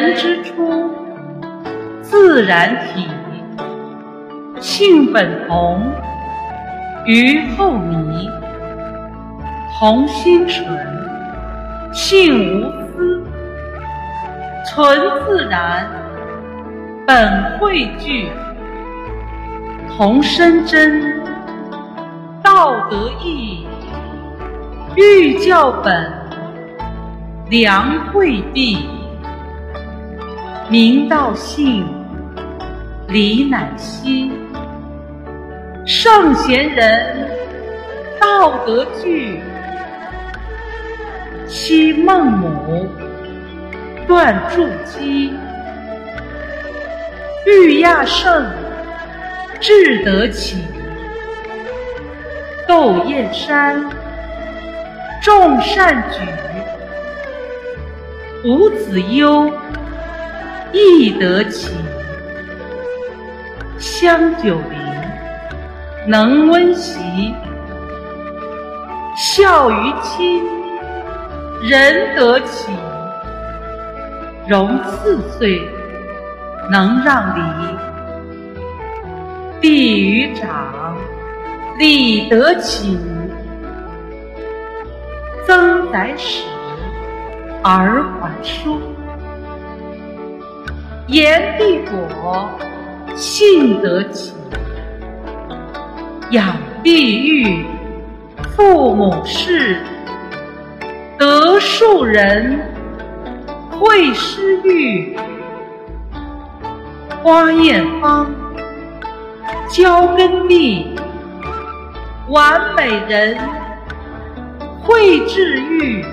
人之初，自然体，性本同，于后迷。同心纯，性无私，存自然，本汇聚。同生真，道德义，欲教本，良惠毕。明道信，理乃息。圣贤人，道德具。昔孟母，断柱击。欲亚圣。志得起，窦燕山，众善举；伍子悠，亦得起。香九龄，能温席；孝于亲，仁得起；融四岁，能让梨。弟于长，礼得起；曾载使而还书，言必果，信得起；养必育，父母事；得树人，会师育；花艳芳。娇根立，完美人，会治愈，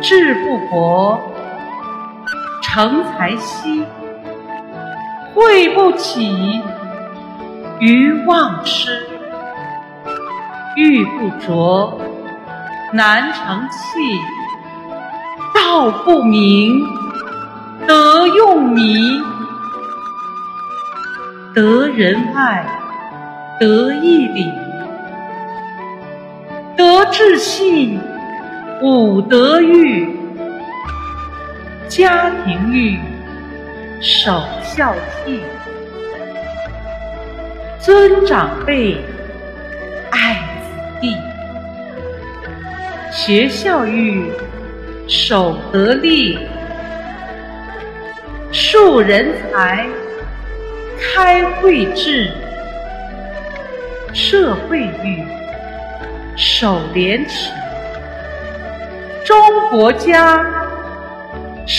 志不博，成才兮，会不起，愚忘失，玉不琢，难成器，道不明，德用迷。得仁爱，得义理，得志信，五德育，家庭育，守孝悌，尊长辈，爱子。弟，学校育，守德立，树人才。开会治，社会育，守廉耻，中国家，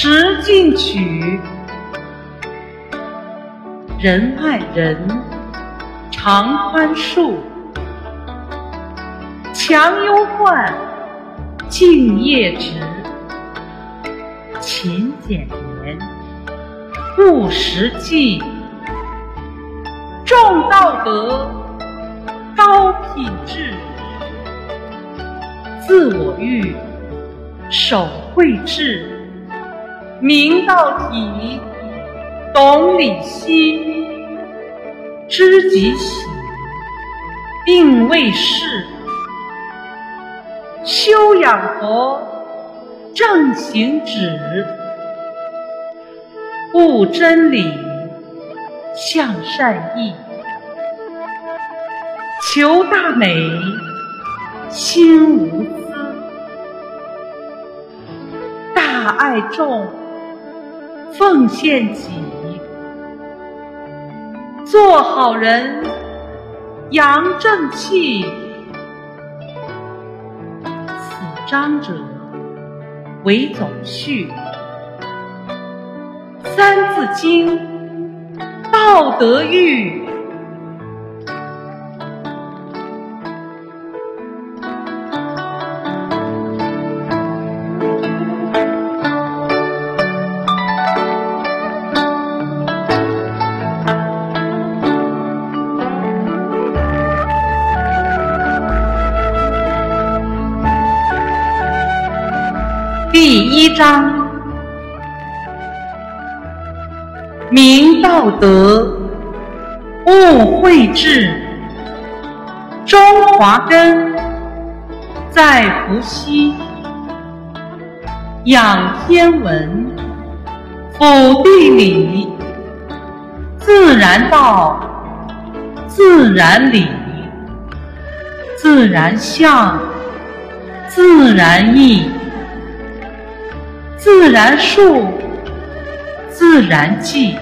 实进取，仁爱人，常宽恕，强忧患，敬业直，勤俭廉，务实际。重道德，高品质，自我育，守慧智，明道体，懂理心，知己喜，定位事，修养佛，正行止，悟真理，向善意。求大美，心无私；大爱众，奉献己。做好人，扬正气。此章者为总序，《三字经》道德育。章，明道德，勿讳志，中华根在伏羲。养天文，补地理，自然道，自然理，自然象，自然意，自然数，自然计。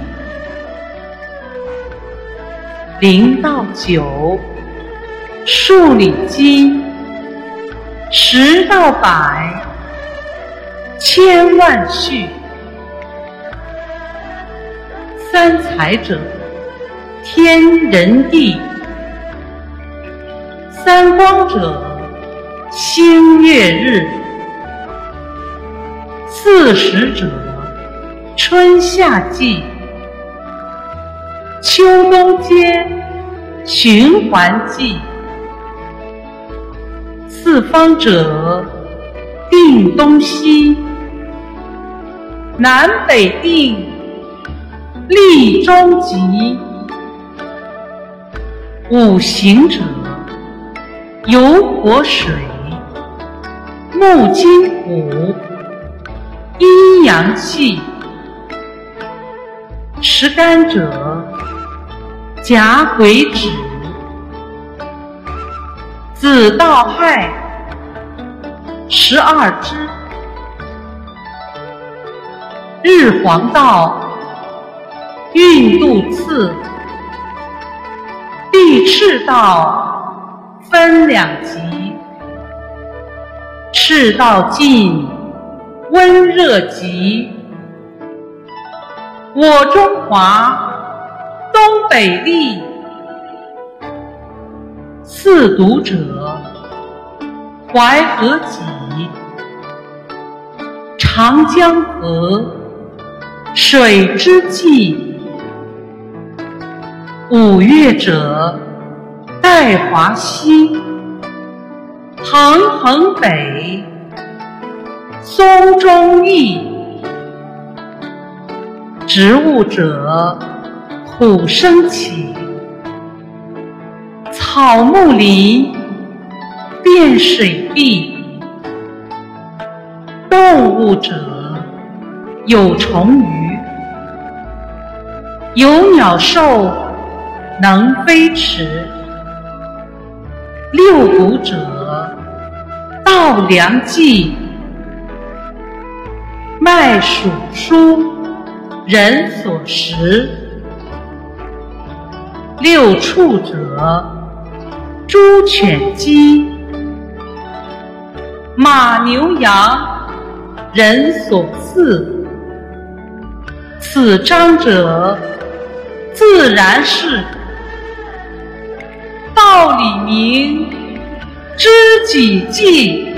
零到九，数理经；十到百，千万序。三才者，天人地；三光者，星月日；四时者，春夏季。秋冬间循环季，四方者定东西，南北定立中极。五行者油火水木金土阴阳气，持干者。甲癸止，子道亥，十二支。日黄道，运度次。地赤道，分两极。赤道尽，温热极。我中华。东北利，四渎者，淮河几，长江河，水之纪。五岳者，岱华西，衡衡北，松中意。植物者。土生起，草木林，变水碧。动物者有虫鱼，有鸟兽能飞驰。六谷者稻粱荠，麦黍黍，人所食。六畜者，猪犬鸡，马牛羊，人所饲。此章者，自然是。道理明，知己记。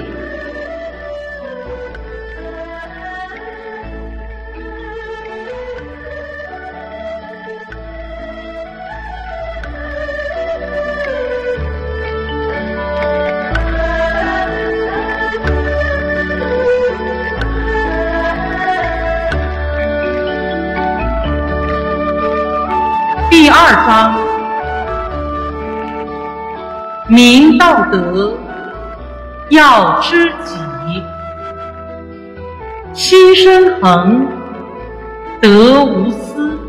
道德，要知己，心生恒，德无私。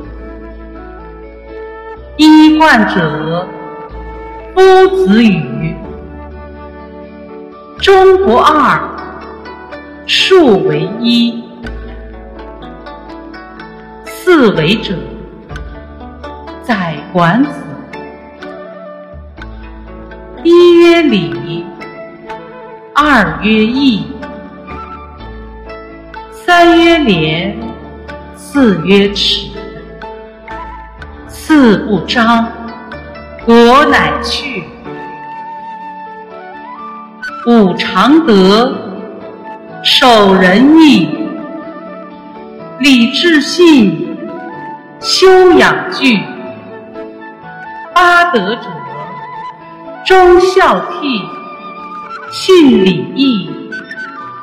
衣冠者，夫子语。中不二，数为一。四维者。在管子，曰礼，二曰义，三曰廉，四曰耻。四不彰，国乃去。五常德，守仁义，礼智信，修养具。八德者，忠孝悌，信礼义，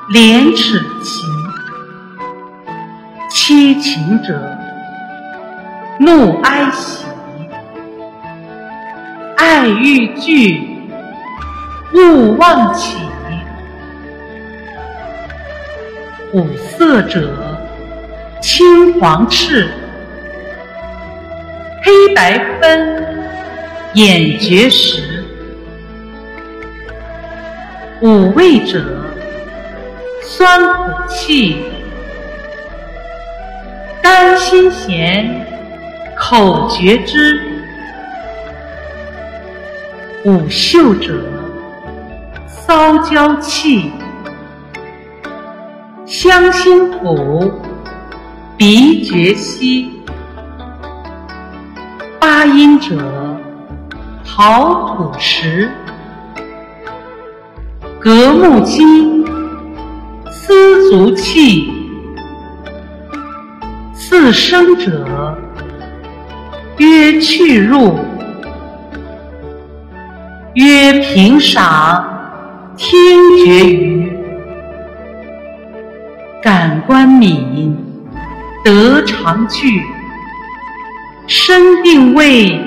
廉耻勤。七情者，怒哀喜，爱欲聚，勿忘起。五色者，青黄赤，黑白分，眼觉识。五味者，酸苦气，甘辛咸，口觉知。五嗅者，骚焦气。香辛苦，鼻觉稀；八音者，陶土石；革木金，丝足气；四声者，曰去入；曰平赏，听觉余。感官敏，得常具；身定位，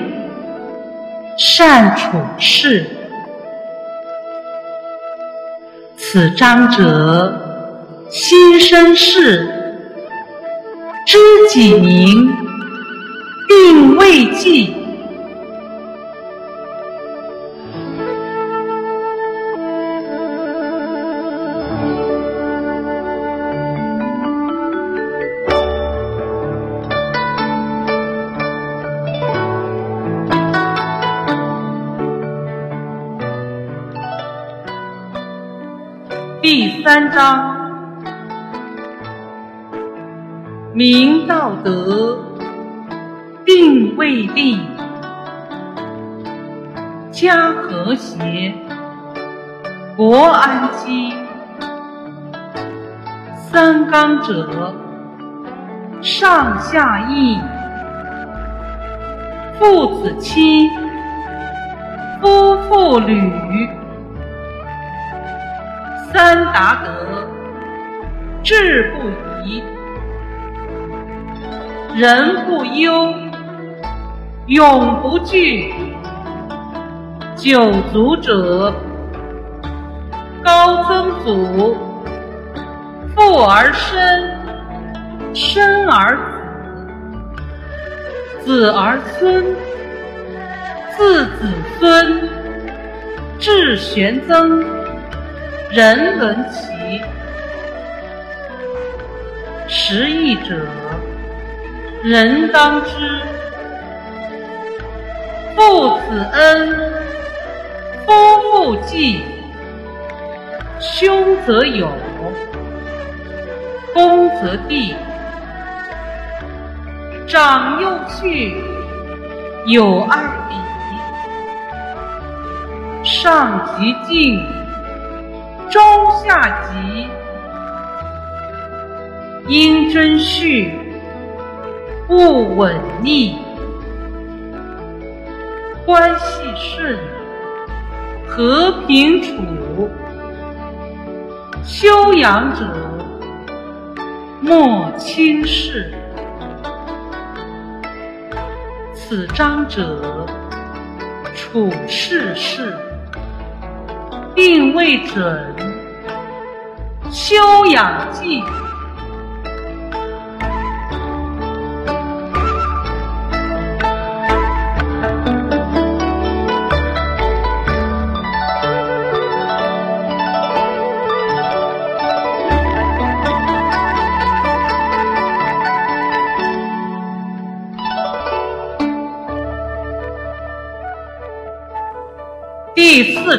善处事。此章者，心生事，知己名，定位记。明道德，定位立，家和谐，国安基。三纲者，上下义，父子亲，夫妇侣。三达德，志不移，人不忧，永不惧。九族者，高曾祖，父而身，身而子，子而孙，自子孙，至玄曾。人伦齐，十义者，人当知。父子恩，夫妇祭，兄则友，恭则弟，长幼序，友爱礼，上及敬。中下级应遵序，勿违逆，关系顺，和平处。修养者莫轻视。此章者，处世事。定位准，修养记。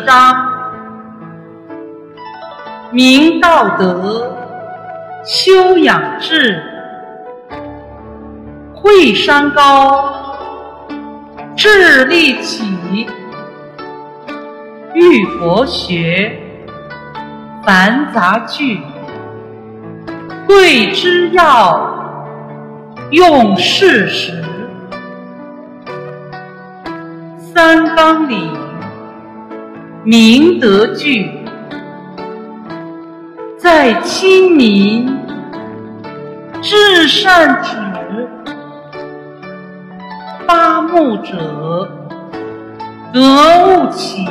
章。明道德，修养志，会山高，智立起，育博学，繁杂句，贵之要，用事实，三纲领，明德聚。在亲民，至善止；八目者，格物起，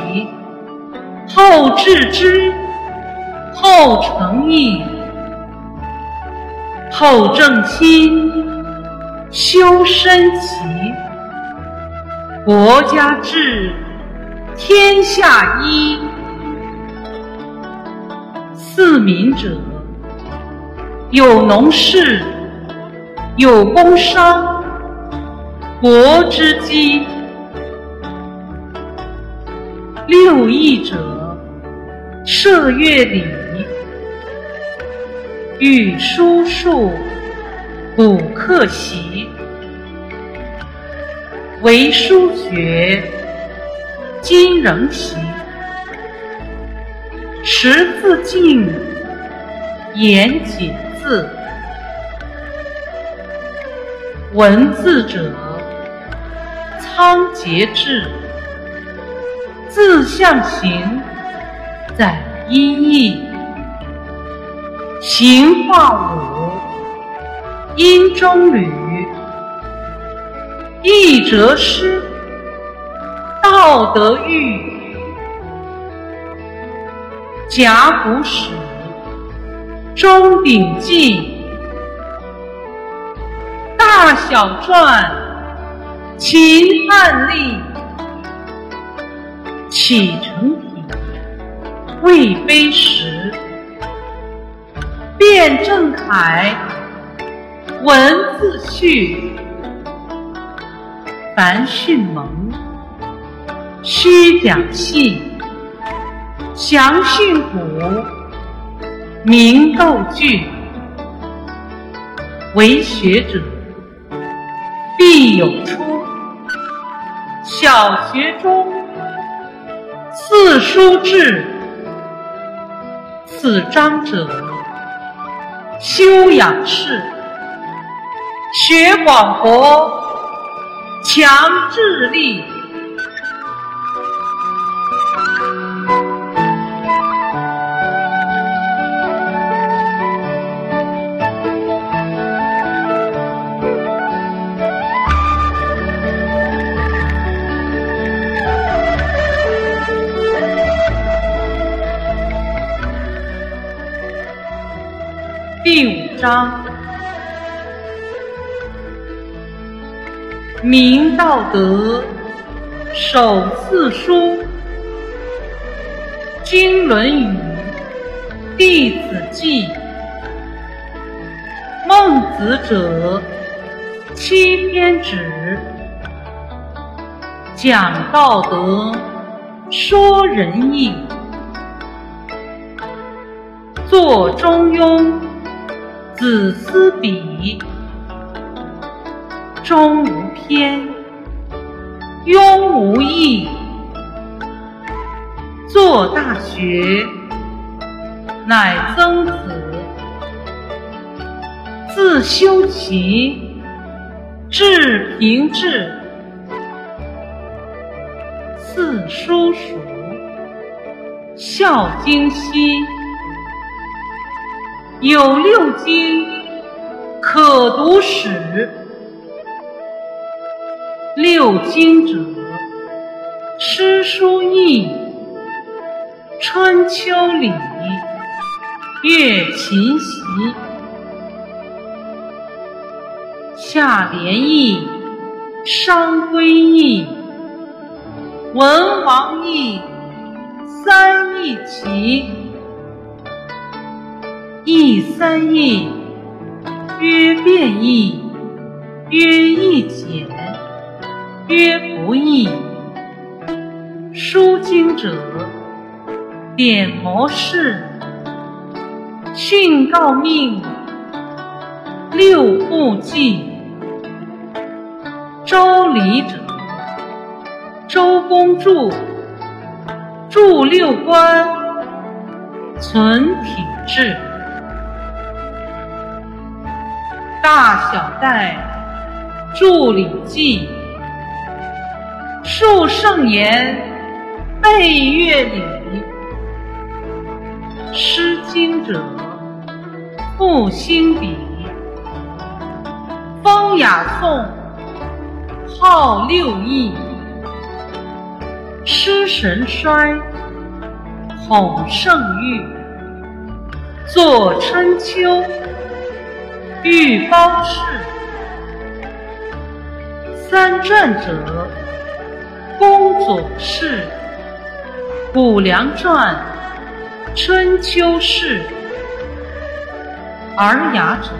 后致知，后成义，后正心，修身齐。国家治，天下一。四民者，有农事，有工商，国之基。六艺者，射乐礼，语书数，卜课习。为书学，今仍习；识字镜，言解字。文字者，仓颉志；字象形，载音义。形化五，音中履。义则诗，道德育，甲骨史，钟鼎记，大小篆，秦汉隶，启承体，魏碑石，辩证楷，文字序。凡训蒙，虚讲细，详训古，明构句。为学者，必有初。小学中，四书志。此章者，修养士，学广博。强智力。章。明道德，守四书，经论语，弟子记。孟子者，七篇止，讲道德，说仁义，作中庸，子思笔。中无偏，庸无义。作大学，乃曾子。自修齐，至平治。四书属，孝经兮。有六经，可读史。六经者，诗书易，春秋礼，乐琴习，下联易，商归易，文王易，三易齐，义三易，曰变易，曰易简。曰不易。书经者，典谋士，训诰命，六部记。周礼者，周公著，著六官，存体制。大小戴，著礼记。述圣言，背乐礼。诗经者，复兴笔。风雅颂，号六艺。失神衰，统圣域，作春秋，欲包氏。三传者，公左氏，谷梁传，春秋氏。尔雅者，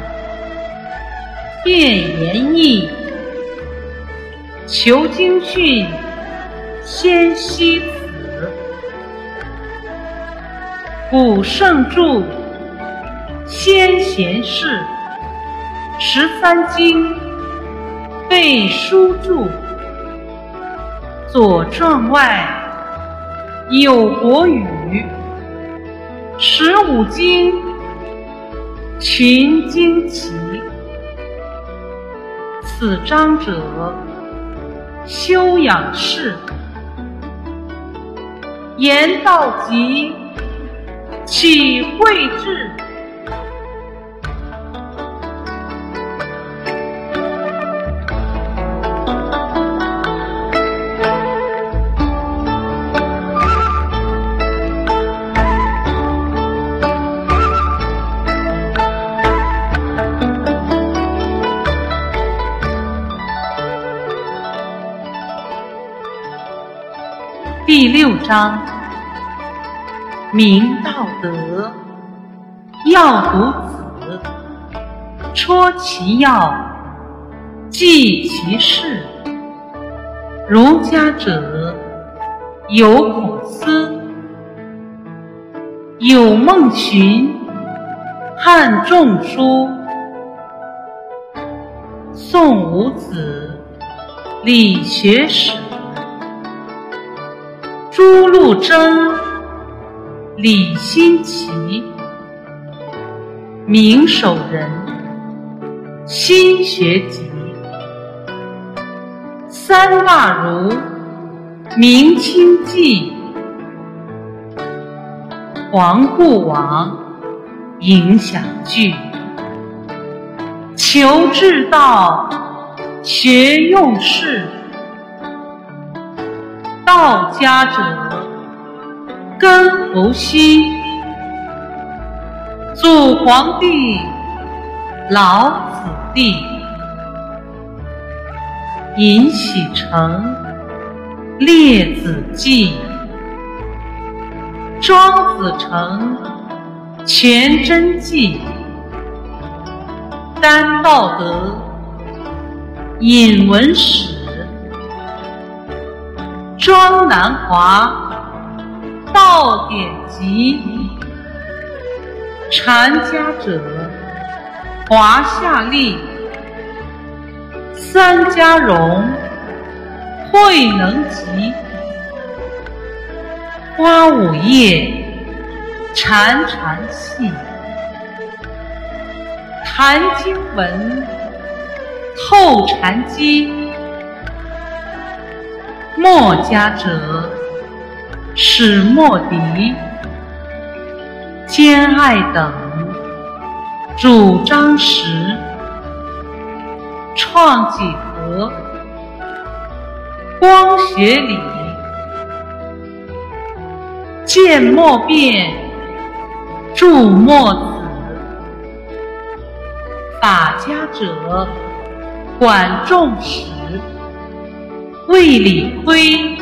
变言义，求经训。先惜子，古圣著，先贤士，十三经背书注，左传外有国语，十五经群经齐，此章者修养士。言道极，岂会至？六章，明道德，要读子，戳其要，记其事。儒家者，有孔思，有孟荀，汉仲舒，宋武子，理学史。朱陆贞、李新奇，明守仁，新学集，三大儒，明清纪，黄固王，影响剧，求治道，学用事。道家者，根福羲，祖皇帝，老子弟，尹喜成，列子记，庄子成，全真记，丹道德，引文史。庄南华，道典集；禅家者，华夏历；三家荣，慧能集；花五叶，潺潺细；谈经文，透禅机。墨家者，始墨翟、兼爱等，主张时，创几何，光学理，见墨变，著墨子。法家者，管仲史。魏理亏，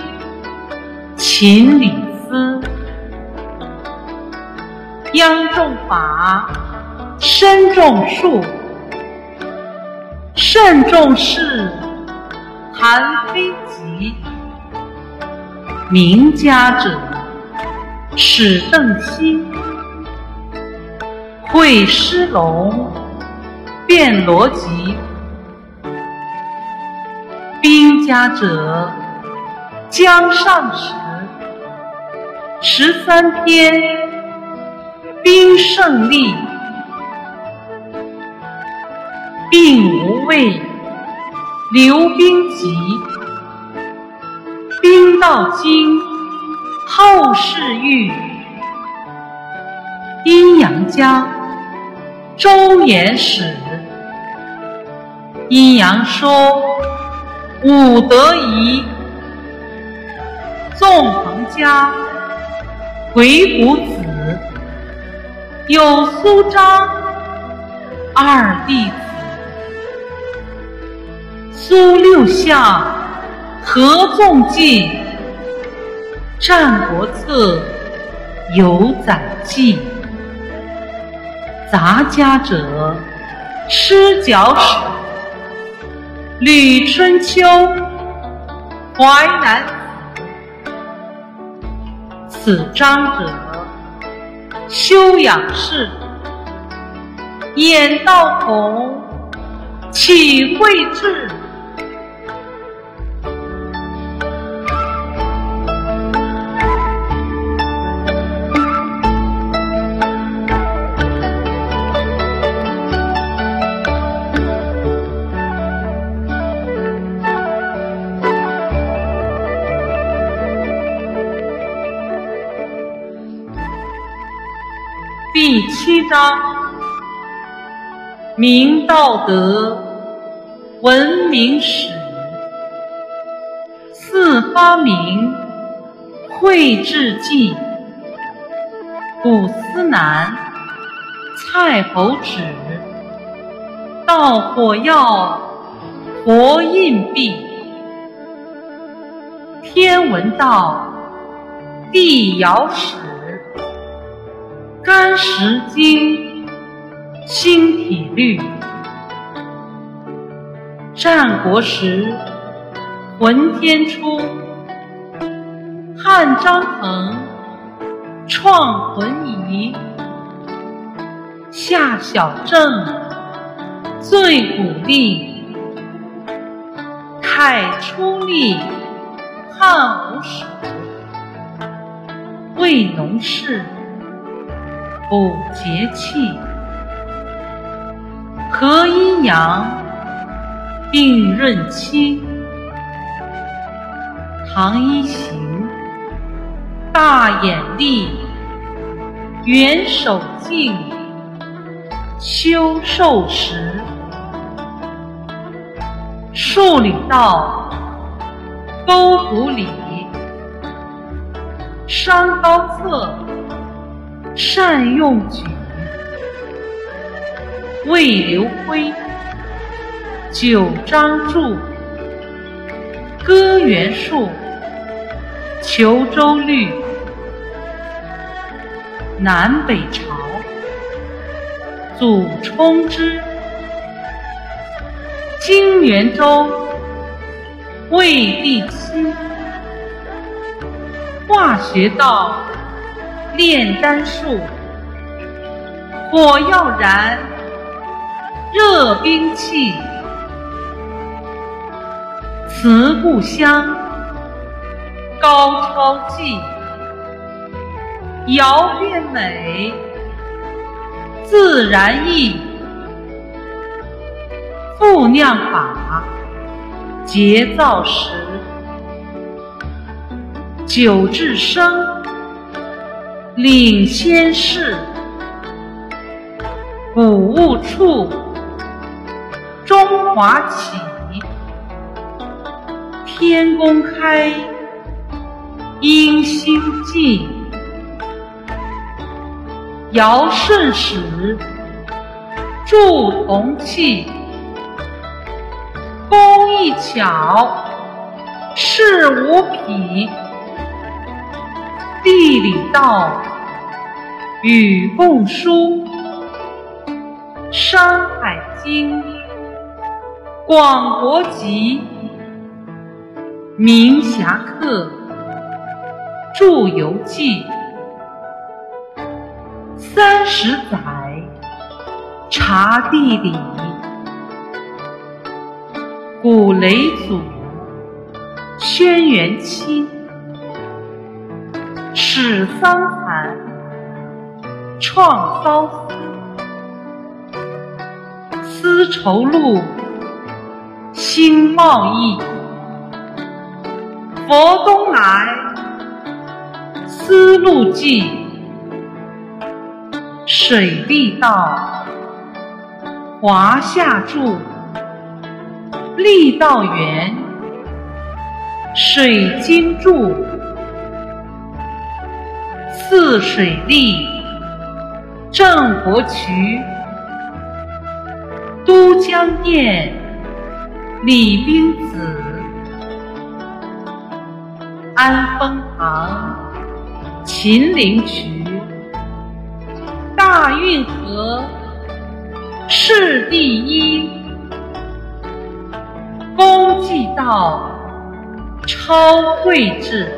秦理思，央重法，身重术，慎重事，韩非集。名家者，史邓析，会师龙，辩逻辑。兵家者，江上时，十三篇，兵胜利，并无畏，刘兵籍，兵道经，后世喻，阴阳家，周延史，阴阳说。武德仪，纵横家，鬼谷子，有苏张二弟子，苏六相合纵记，《战国策》有载记。杂家者，吃角史，《吕春秋》，淮南子。此章者，修养士，眼道同，岂会智？七章：明道德，文明史。四发明，绘制记。古思南，蔡侯止。盗火药，活硬币。天文道，地爻史。干石经，星体律。战国时，浑天出。汉张衡创浑仪。夏小正最古令。楷出历汉武史。魏农氏。补节气，合阴阳，并闰期。唐一行，大眼力，元守敬，修寿时。数理道，勾股理，商高策。善用举，魏刘辉，九章注，歌元术，求周律，南北朝，祖冲之，金元周，魏帝期，化学道。炼丹术，火药燃，热兵器。词故乡，高超技。谣变美，自然意。复酿法，节造时。酒至生。领先士，谷物处，中华起，天公开，英星尽，尧舜始，铸铜器，工艺巧，事无匹。地理道，与共书，《山海经》，广博集，明侠客，著游记，三十载，查地理，古雷祖，轩辕钦。始桑蚕，创骚丝，丝绸路，新贸易。佛东来，丝路记。水利道，华夏著。力道源，水经注。泗水利，郑伯渠，都江堰，李冰子，安丰堂，秦岭渠，大运河，市第一，公济道，超贵制。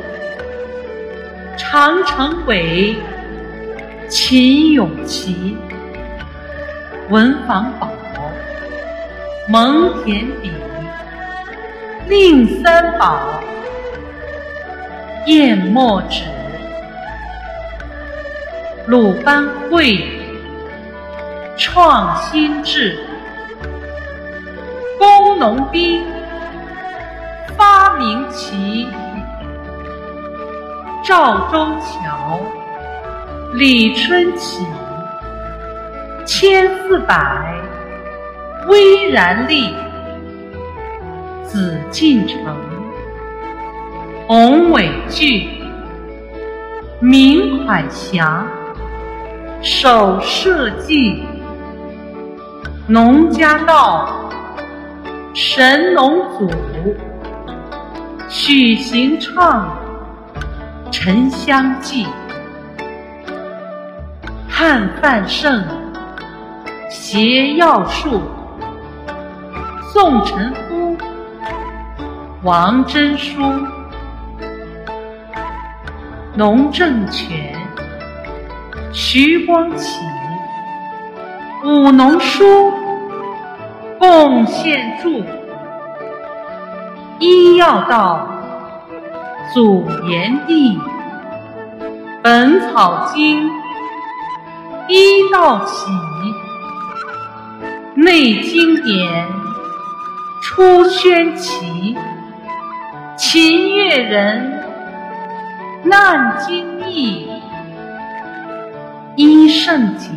长城尾，秦永琪，文房宝，蒙恬笔，令三宝，砚墨纸，鲁班会，创新志，工农兵，发明奇。赵州桥，李春起，千四百，巍然立；紫禁城，宏伟巨，名款祥，首社稷；农家道，神农祖，许行创。沉香记，汉范盛，携药树，宋臣夫，王真书，农正全，徐光启，武农书，贡献著，医药道。祖炎帝，《本草经》一道喜，内经典出宣奇，秦越人。难经义，医圣景，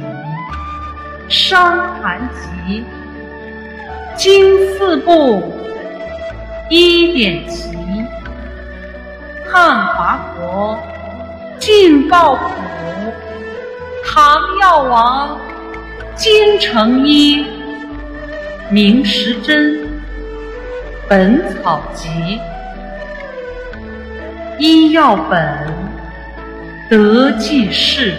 伤寒疾，经四部一点齐。汉华国，晋告朴，唐药王，京城医，明时珍，本草集，医药本，德济世，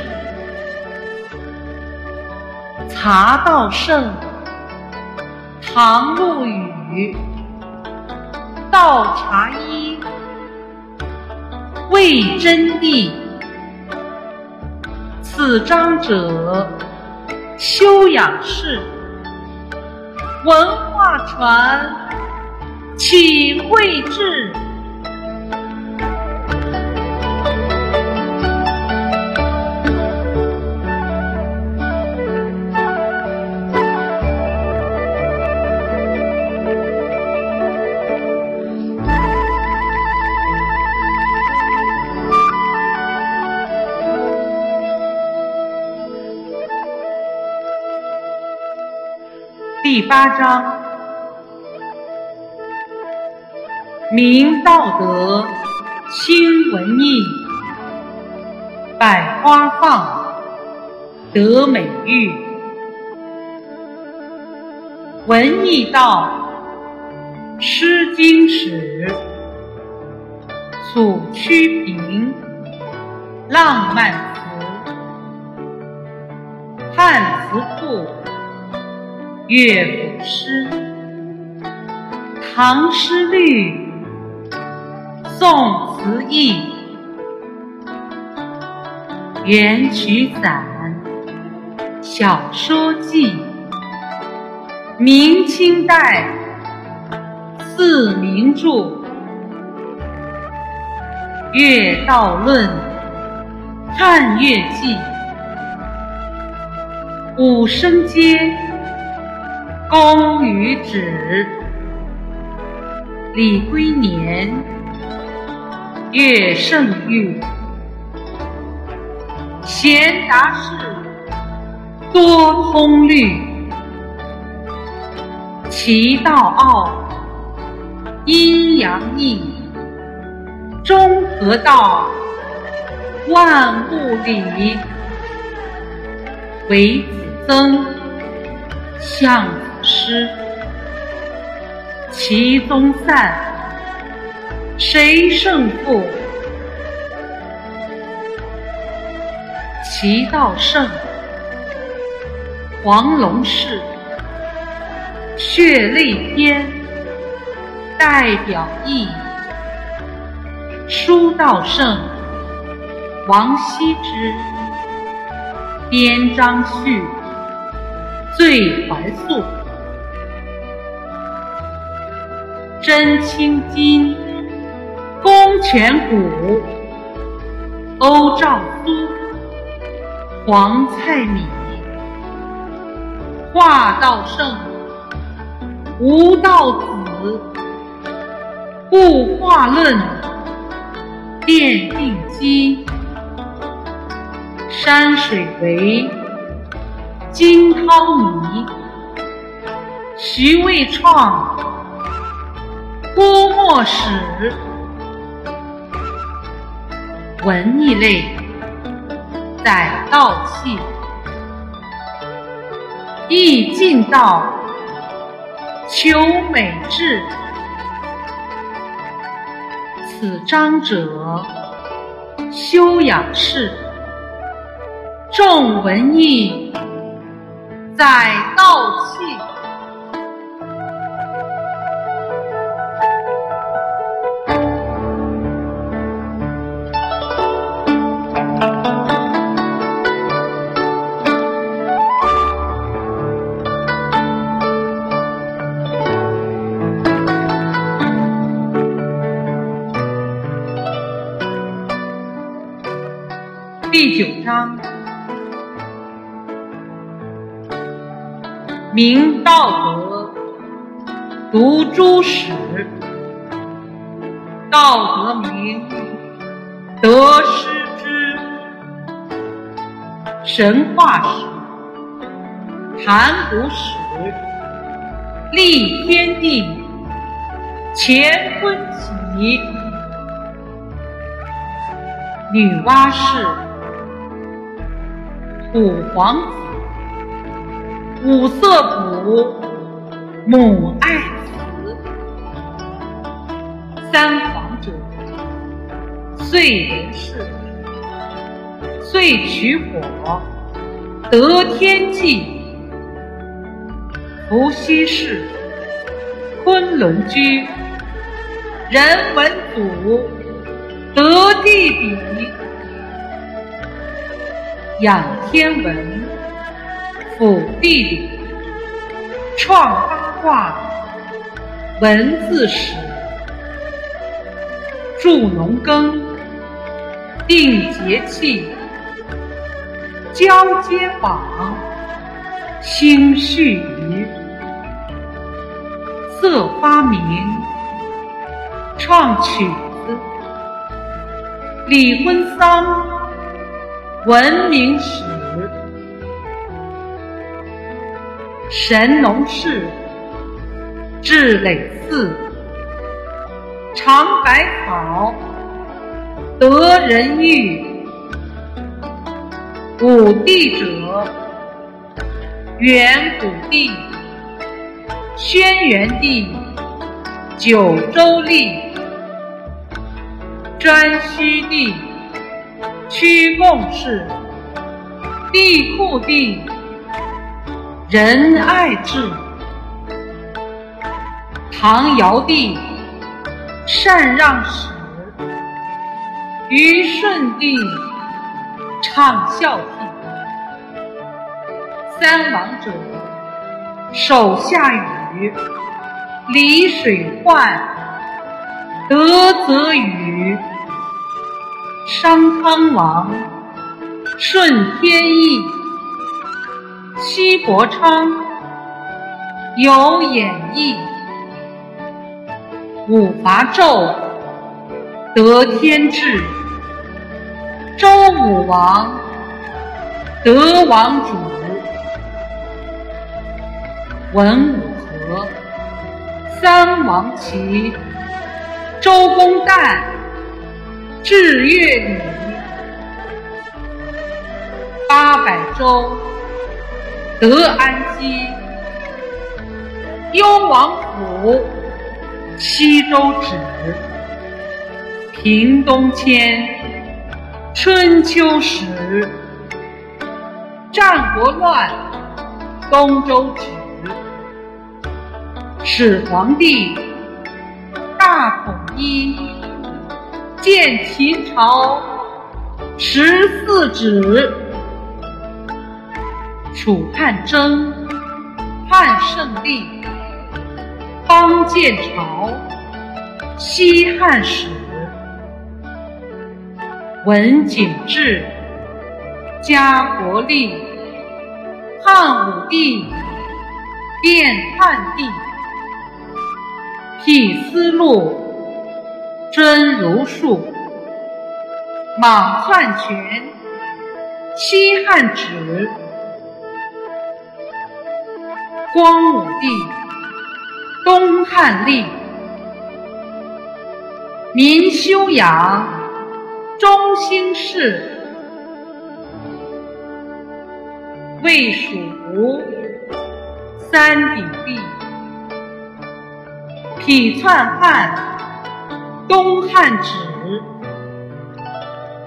茶道圣，唐陆羽，道茶医。魏真谛，此章者，修养士，文化传，启慧智。第八章：明道德，清文艺，百花放，得美玉。文艺道，《诗经》史，楚屈平，浪漫词，汉词。乐府诗，唐诗律，宋词意，元曲散，小说记，明清代四名著，乐道论，汉乐记，五声阶。公与止，李龟年，乐圣玉，贤达士，多通律，其道傲，阴阳易，中和道，万物理。为子曾，相子师。其宗散，谁胜负？其道圣，黄龙氏。血泪篇，代表义。书道圣，王羲之。编章序，醉怀素。真青金，宫全古。欧兆苏，黄菜米。画道圣，吴道子。固化论，奠定基。山水为惊涛迷，徐渭创郭沫使。文艺类载道器，意尽道求美志。此章者修养士。重文艺，载道器。明道德，读诸史。道德明，得失之。神话史，盘古史，立天地，乾坤起。女娲氏，土皇子。五色谱，母爱子，三皇者，遂人氏，遂取火，得天际，伏羲氏，昆仑居，人文祖，得地比，仰天文。辅地理，创八卦，文字史，助农耕，定节气，交接榜，兴序语，色发明，创曲子，李婚丧，文明史。神农氏，治累寺，尝百草，得人欲。五帝者，元古帝、轩辕帝、九州立、颛顼帝、屈梦氏、帝喾帝。仁爱治，唐尧帝禅让始，虞舜帝唱孝悌，三王者，手下雨，离水患，德泽禹，商汤王，顺天意。西伯昌有演绎，五伐纣得天志，周武王得王主，文武和三王齐，周公旦治乐礼，八百州，得安西。幽王府，西周止。平东迁，春秋始。战国乱，东周止。始皇帝，大统一。建秦朝，十四指。楚汉争，汉胜利。方建朝，西汉始。文景治，家国立。汉武帝，变汉帝。辟思路，尊儒术。莽篡权，西汉止。光武帝，东汉立。民休养，中兴世。魏蜀吴，三鼎立。匹篡汉，东汉止。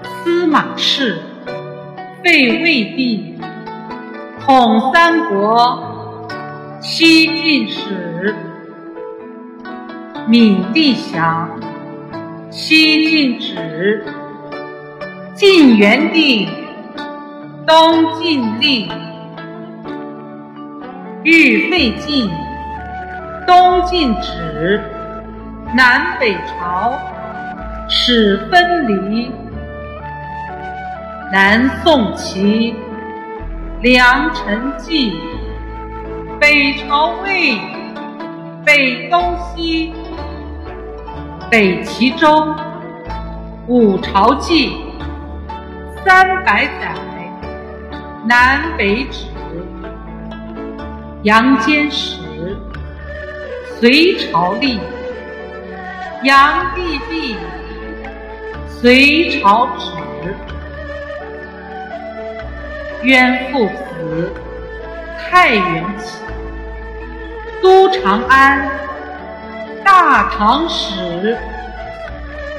司马氏，废魏帝，统三国，西晋始。闵帝降，西晋止。晋元帝，东晋立。欲废晋。东晋止，南北朝始分离。南宋齐，梁陈纪，北朝魏，北东西。北齐周，五朝纪，三百载，南北止。杨坚始。隋朝立，杨帝毕，隋朝止。渊父子，太原起。都长安，大唐始。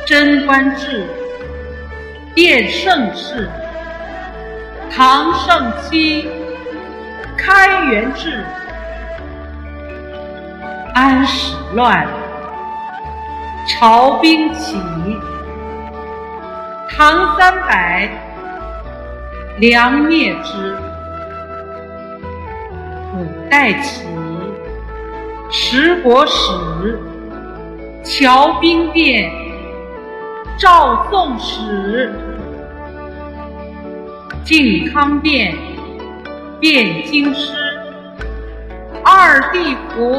贞观之，变盛世。唐盛期，开元至。安史乱，朝兵起。唐三百，梁灭之。代起，十国始。侨兵变，赵宋始。靖康变，变京师。二帝服。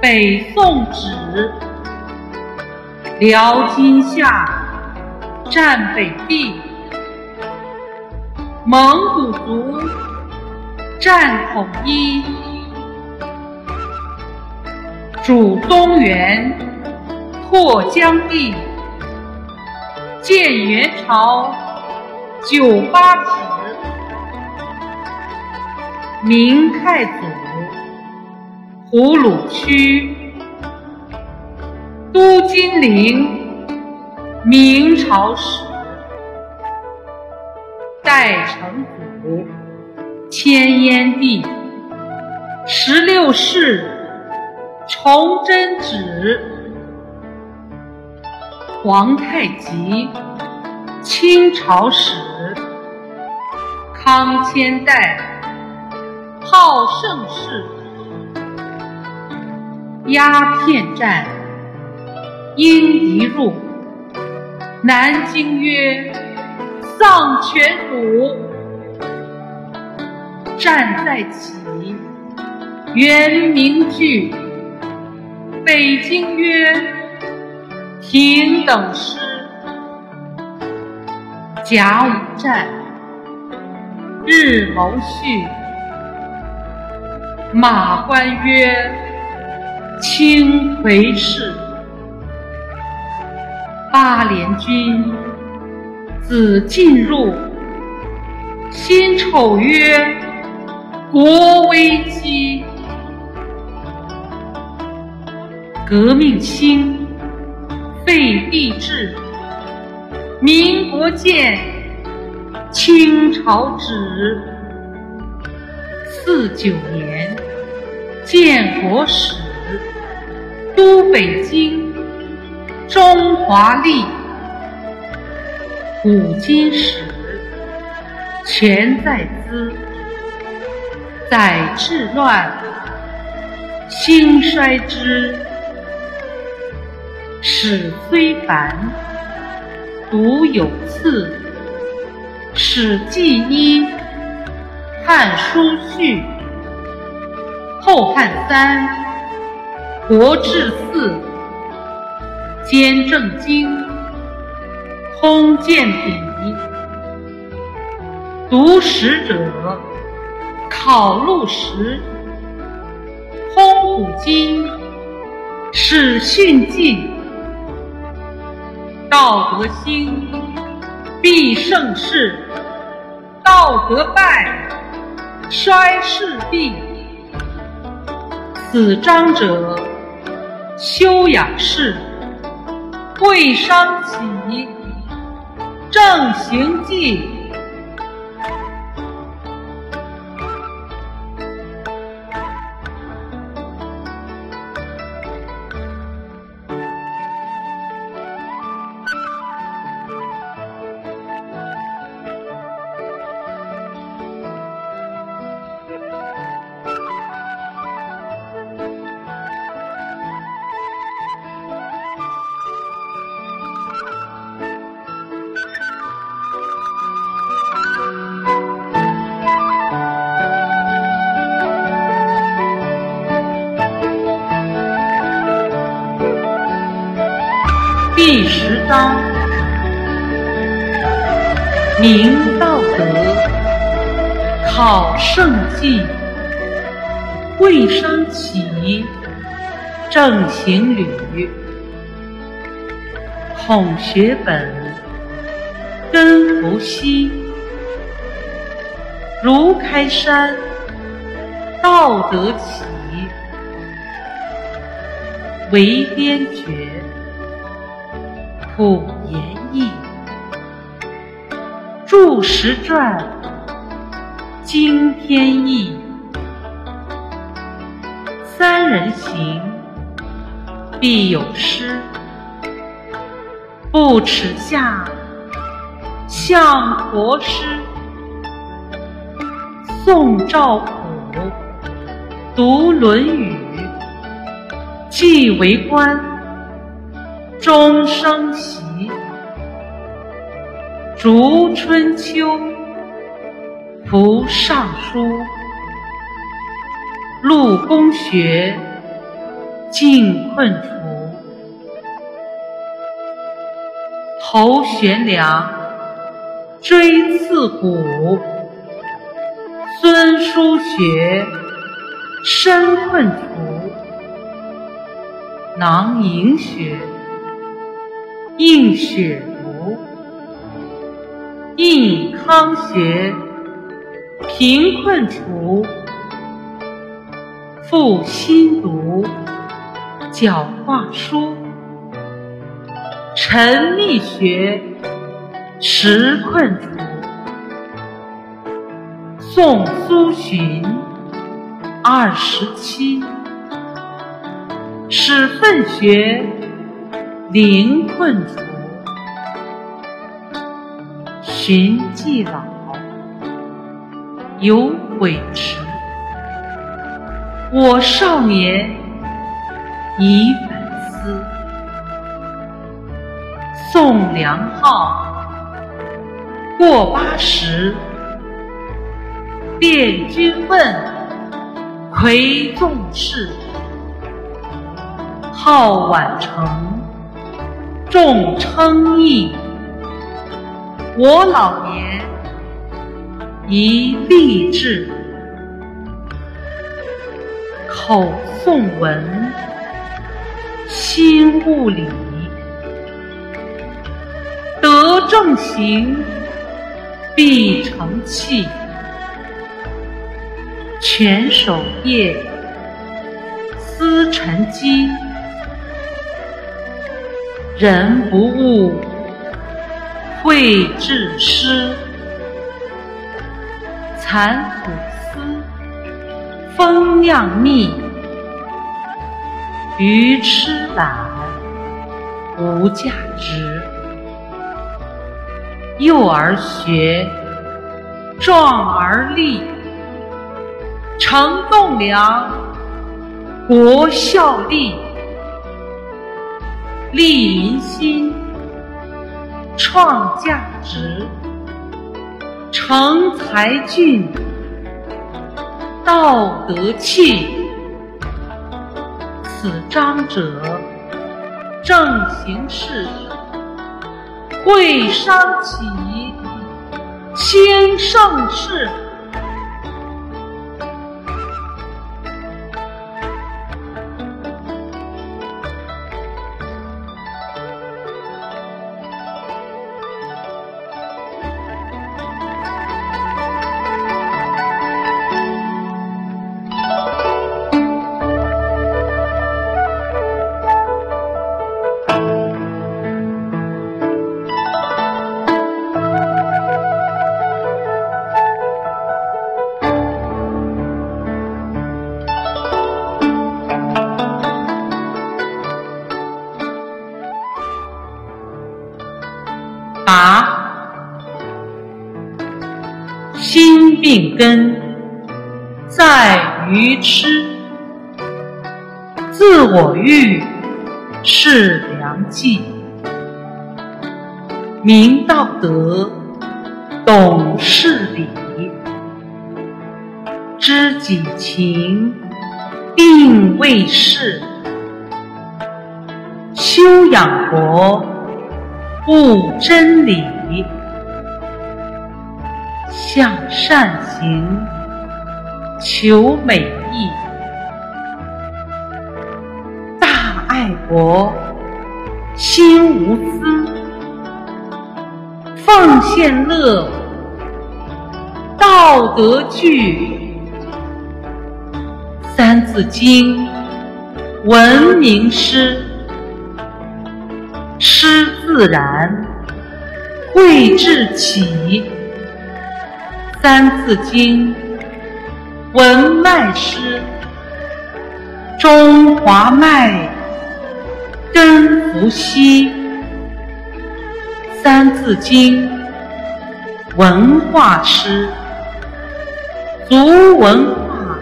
北宋止，辽金夏，占北地；蒙古族，战统一；主中原，拓疆地；建元朝，九八止；明太祖。胡虏区，都金陵，明朝史。代成祖，迁燕地。十六世，崇祯旨。皇太极，清朝始。康乾代，好盛世。鸦片战，英敌入。南京曰：丧权辱。战在起，元明句。北京曰：平等师。甲午战，日谋序。马关曰。清颓世，八连军，子进入，辛丑曰：国危机。革命兴，废帝制，民国建，清朝止。四九年，建国史，都北京，中华历，古今史，全在兹。载治乱，兴衰之。史虽繁，读有次。《史记》一，《汉书》序，《后汉》三，《国志》四，《兼正经》，《通鉴》笔。读史者，考录时，《通古今》，《史训记》。道德兴，必盛世；道德败，衰世必。此章者，修养士，未伤己，正行纪。圣迹，未伤其正行履。孔学本，根不息。如开山，道德起，为边绝。普言义，著实传，经天意。三人行，必有失。不耻下，向国师。宋赵普，读《论语》，既为官。终生习，逐春秋，读尚书，陆公学，尽困除。头悬梁，锥刺股。孙叔学，身困除。囊萤学。应血读，应康学，贫困除，复新读，狡猾书，陈立学，实困除，宋苏洵，二十七，始奋学。灵困除，寻迹老，有悔迟。我少年已反思。宋良浩过八十，殿君问，魁纵士，号晚成。众称义，我老年宜立志。口诵文，心悟理，德正行，必成器。全守业，思成机。人不悟，会致失。蚕吐丝，蜂酿蜜。鱼吃懒，无价值。幼儿学，壮而立。成栋梁，国效力；立民心，创价值；成才俊，道德气。此章者，正行事，贵商起，兴盛世。病根在于痴，自我欲是良计。明道德，懂事理，知己情，定位事，修养国。悟真理，善行，求美意，大爱国，心无私，奉献乐，道德具，《三字经》文明诗。诗自然，会志起，《三字经》文脉诗，中华脉根伏羲，《三字经》文化诗，足文化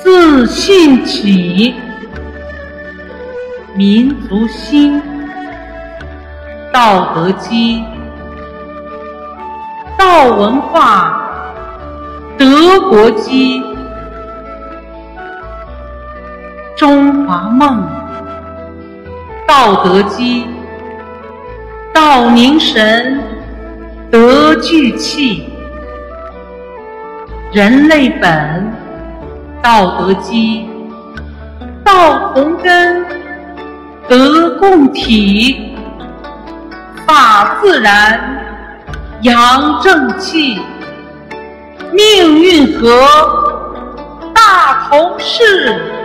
自信起，民族心。道德基，道文化，德国基，中华梦，道德基，道凝神，德聚气，人类本，道德基，道同根，德共体。法自然，阳正气，命运和，大同市。